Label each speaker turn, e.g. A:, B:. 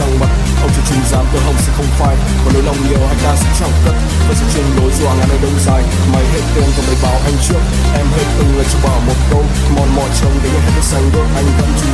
A: lên mặt ông chỉ trình dám tơ hồng sẽ không phai. Còn nếu lòng nhiều hai ta sẽ chẳng cất, vẫn sẽ trên lối doa ngàn nơi đông dài. Mày hết tên còn mày bảo anh trước. Em hết từng lời cho bảo một câu. Mòn mỏi trông để nghe hết cái xanh bước anh vẫn chú